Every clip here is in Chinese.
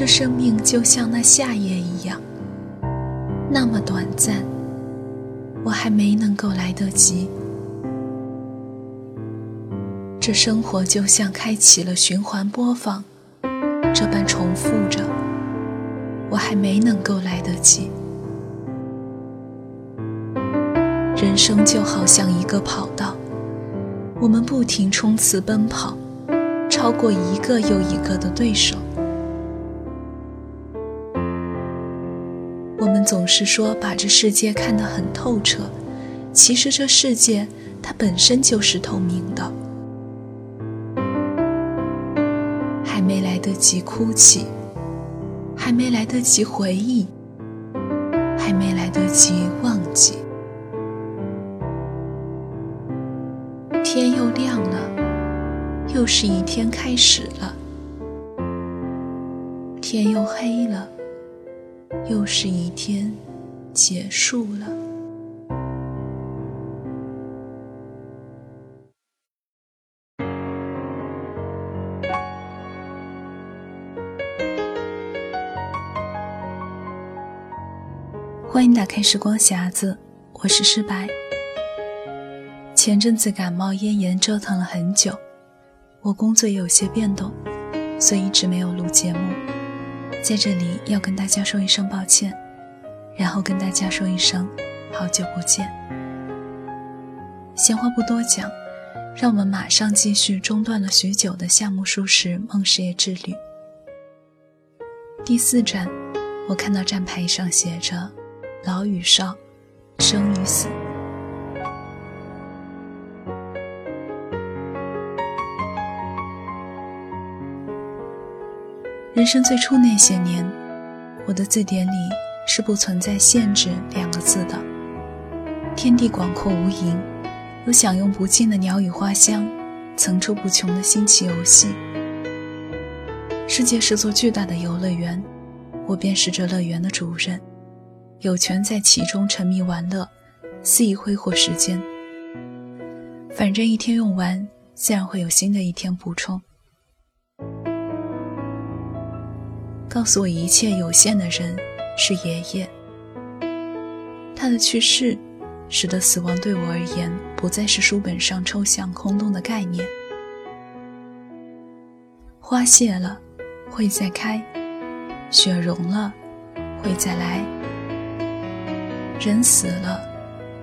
这生命就像那夏夜一样，那么短暂，我还没能够来得及。这生活就像开启了循环播放，这般重复着，我还没能够来得及。人生就好像一个跑道，我们不停冲刺奔跑，超过一个又一个的对手。我们总是说把这世界看得很透彻，其实这世界它本身就是透明的。还没来得及哭泣，还没来得及回忆，还没来得及忘记，天又亮了，又是一天开始了；天又黑了，又是一天结束了。欢迎打开时光匣子，我是诗白。前阵子感冒咽炎折腾了很久，我工作也有些变动，所以一直没有录节目。在这里要跟大家说一声抱歉，然后跟大家说一声好久不见。闲话不多讲，让我们马上继续中断了许久的夏目漱石梦事业之旅。第四站，我看到站牌上写着。老与少，生与死。人生最初那些年，我的字典里是不存在“限制”两个字的。天地广阔无垠，有享用不尽的鸟语花香，层出不穷的新奇游戏。世界是座巨大的游乐园，我便是这乐园的主人。有权在其中沉迷玩乐，肆意挥霍时间。反正一天用完，自然会有新的一天补充。告诉我一切有限的人是爷爷。他的去世，使得死亡对我而言不再是书本上抽象空洞的概念。花谢了，会再开；雪融了，会再来。人死了，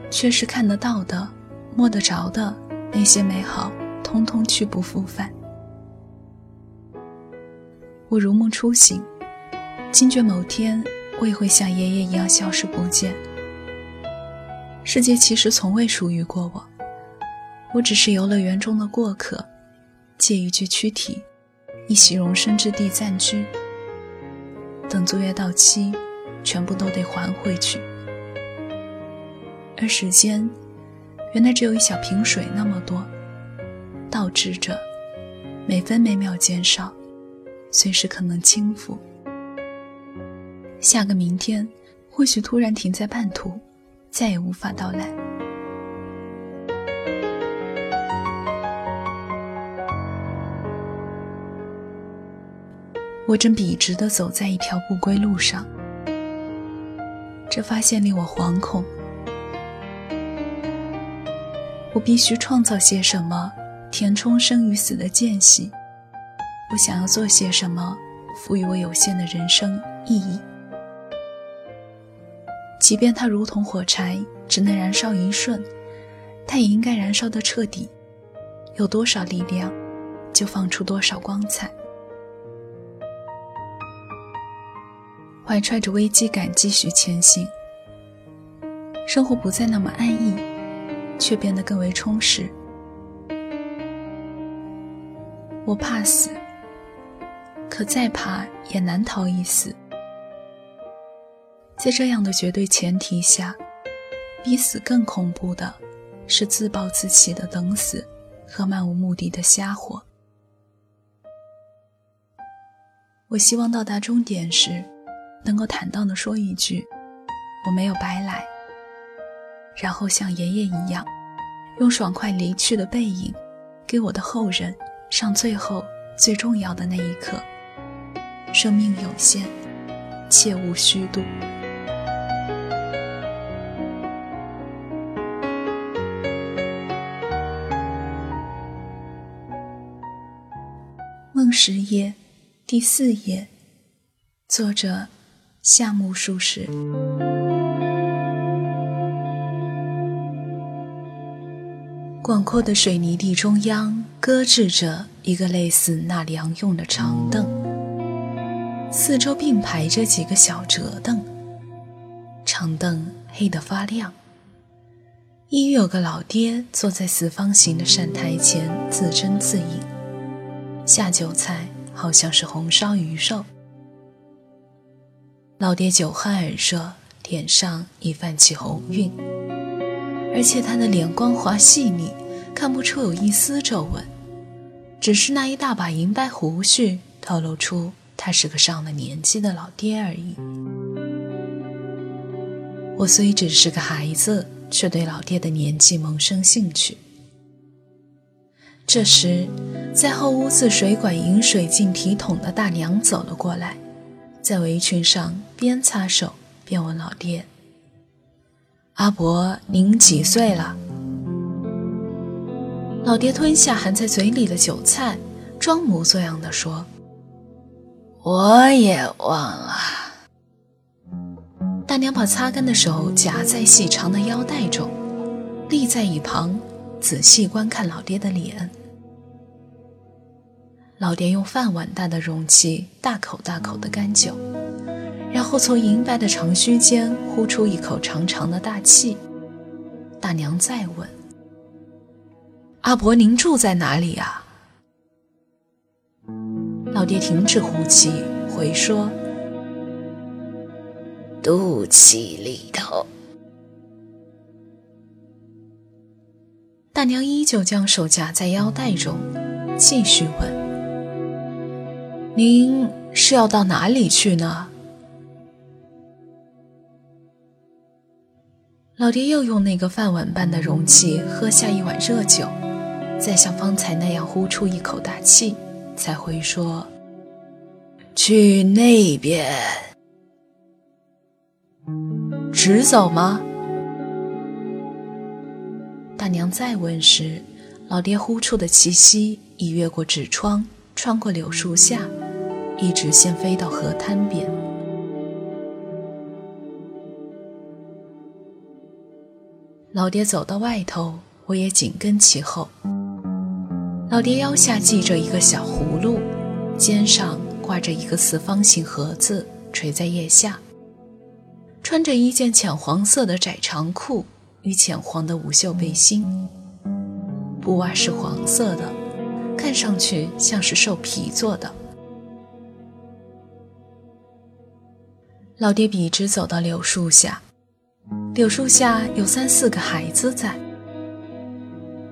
却是看得到的、摸得着的那些美好，通通去不复返。我如梦初醒，惊觉某天我也会像爷爷一样消失不见。世界其实从未属于过我，我只是游乐园中的过客，借一具躯体，一席容身之地暂居。等租约到期，全部都得还回去。而时间，原来只有一小瓶水那么多，倒置着，每分每秒减少，随时可能倾覆。下个明天，或许突然停在半途，再也无法到来。我正笔直地走在一条不归路上，这发现令我惶恐。我必须创造些什么，填充生与死的间隙。我想要做些什么，赋予我有限的人生意义。即便它如同火柴，只能燃烧一瞬，它也应该燃烧的彻底。有多少力量，就放出多少光彩。怀揣着危机感继续前行，生活不再那么安逸。却变得更为充实。我怕死，可再怕也难逃一死。在这样的绝对前提下，比死更恐怖的是自暴自弃的等死和漫无目的的瞎活。我希望到达终点时，能够坦荡地说一句：“我没有白来。”然后像爷爷一样，用爽快离去的背影，给我的后人上最后最重要的那一课，生命有限，切勿虚度。十夜，第四页，作者夏目漱石。广阔的水泥地中央，搁置着一个类似纳凉用的长凳，四周并排着几个小折凳。长凳黑得发亮。一有个老爹坐在四方形的扇台前，自斟自饮，下酒菜好像是红烧鱼肉。老爹酒酣耳热，脸上已泛起红晕。而且他的脸光滑细腻，看不出有一丝皱纹，只是那一大把银白胡须透露出他是个上了年纪的老爹而已。我虽只是个孩子，却对老爹的年纪萌生兴趣。这时，在后屋子水管引水进提桶的大娘走了过来，在围裙上边擦手边问老爹。阿伯，您几岁了？老爹吞下含在嘴里的韭菜，装模作样的说：“我也忘了。”大娘把擦干的手夹在细长的腰带中，立在一旁，仔细观看老爹的脸。老爹用饭碗大的容器大口大口的干酒。然后从银白的长须间呼出一口长长的大气。大娘再问：“阿伯，您住在哪里啊？”老爹停止呼气，回说：“肚脐里头。”大娘依旧将手夹在腰带中，继续问：“您是要到哪里去呢？”老爹又用那个饭碗般的容器喝下一碗热酒，再像方才那样呼出一口大气，才会说：“去那边，直走吗？”大娘再问时，老爹呼出的气息已越过纸窗，穿过柳树下，一直先飞到河滩边。老爹走到外头，我也紧跟其后。老爹腰下系着一个小葫芦，肩上挂着一个四方形盒子，垂在腋下。穿着一件浅黄色的窄长裤与浅黄的无袖背心，布袜是黄色的，看上去像是兽皮做的。老爹笔直走到柳树下。柳树下有三四个孩子在。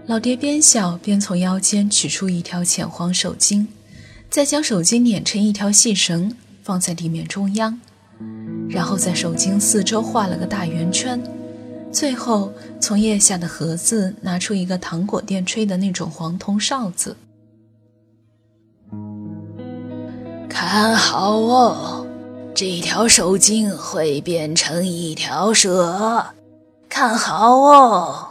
老爹边笑边从腰间取出一条浅黄手巾，再将手巾捻成一条细绳，放在地面中央，然后在手巾四周画了个大圆圈，最后从腋下的盒子拿出一个糖果店吹的那种黄铜哨子，看好哦。这条手巾会变成一条蛇，看好哦！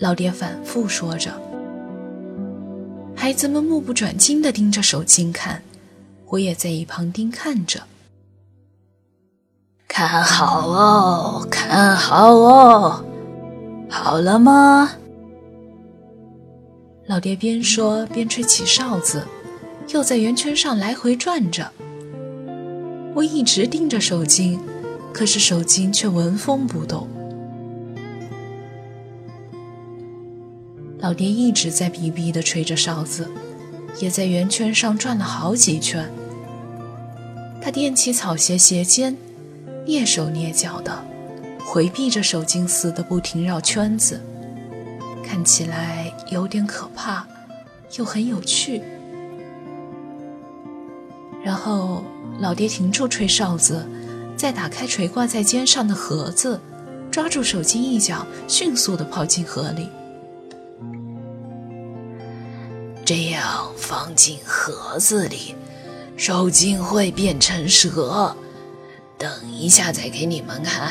老爹反复说着。孩子们目不转睛地盯着手巾看，我也在一旁盯看着。看好哦，看好哦，好了吗？老爹边说边吹起哨子，又在圆圈上来回转着。我一直盯着手巾，可是手巾却纹风不动。老爹一直在逼逼地吹着哨子，也在圆圈上转了好几圈。他踮起草鞋鞋尖，蹑手蹑脚的回避着手巾似的不停绕圈子，看起来有点可怕，又很有趣。然后。老爹停住吹哨子，再打开垂挂在肩上的盒子，抓住手巾一角，迅速地抛进河里。这样放进盒子里，受精会变成蛇。等一下再给你们看，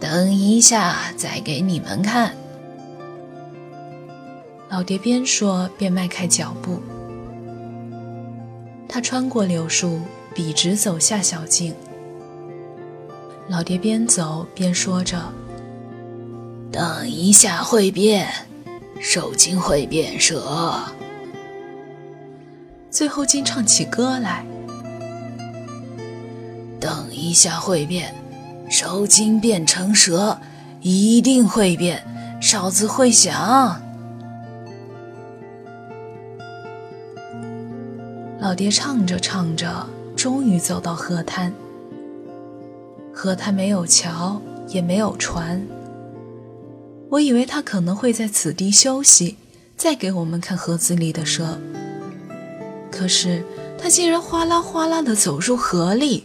等一下再给你们看。老爹边说边迈开脚步，他穿过柳树，笔直走下小径。老爹边走边说着：“等一下会变，受惊会变蛇。”最后竟唱起歌来：“等一下会变，受惊变成蛇，一定会变，哨子会响。”老爹唱着唱着，终于走到河滩。河滩没有桥，也没有船。我以为他可能会在此地休息，再给我们看河子里的蛇。可是他竟然哗啦哗啦地走入河里。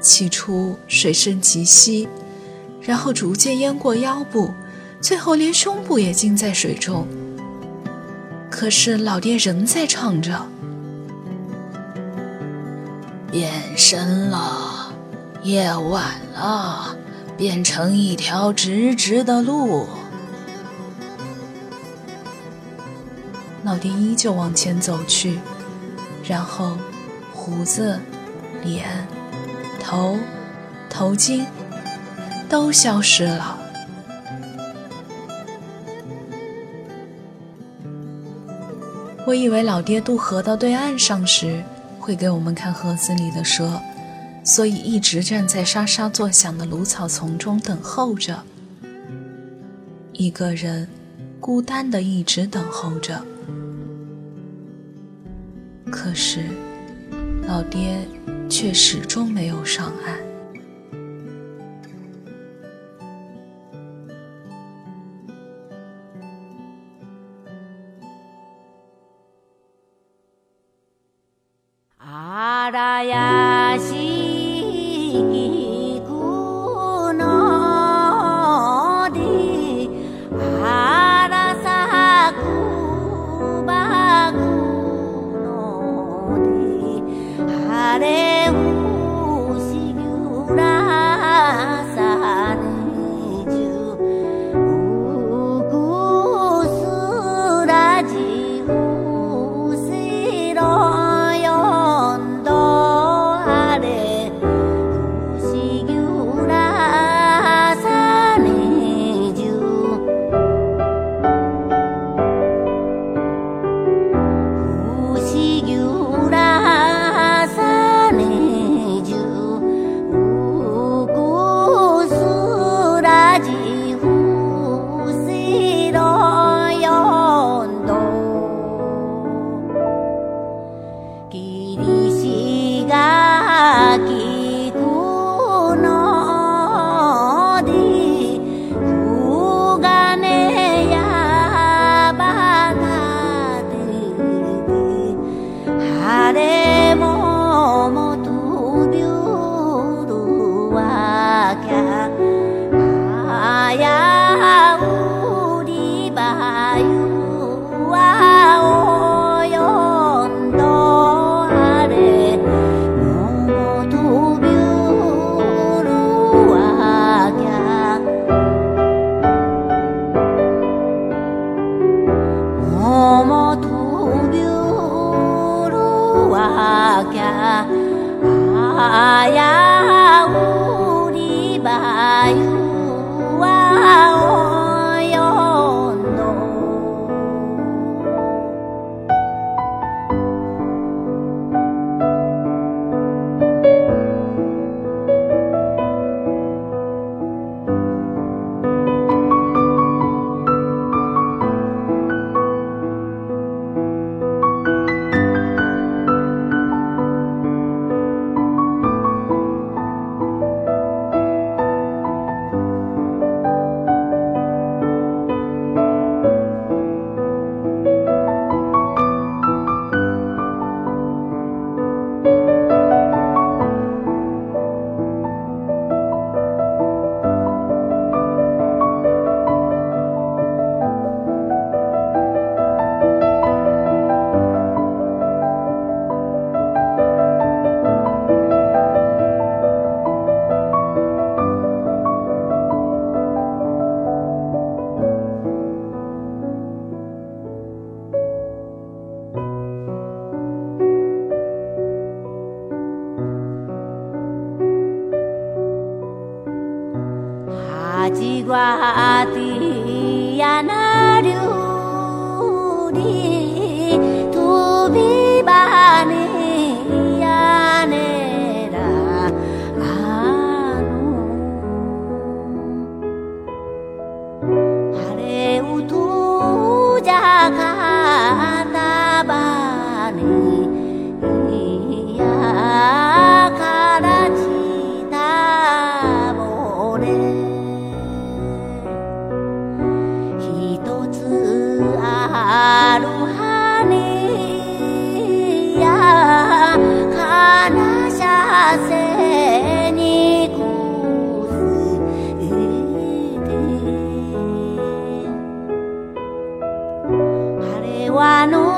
起初水深及膝，然后逐渐淹过腰部，最后连胸部也浸在水中。可是老爹仍在唱着。变身了，夜晚了，变成一条直直的路。老爹依旧往前走去，然后胡子、脸、头、头巾都消失了。我以为老爹渡河到对岸上时。会给我们看盒子里的蛇，所以一直站在沙沙作响的芦草丛中等候着。一个人，孤单的一直等候着。可是，老爹却始终没有上岸。那也是。啊呀 peruano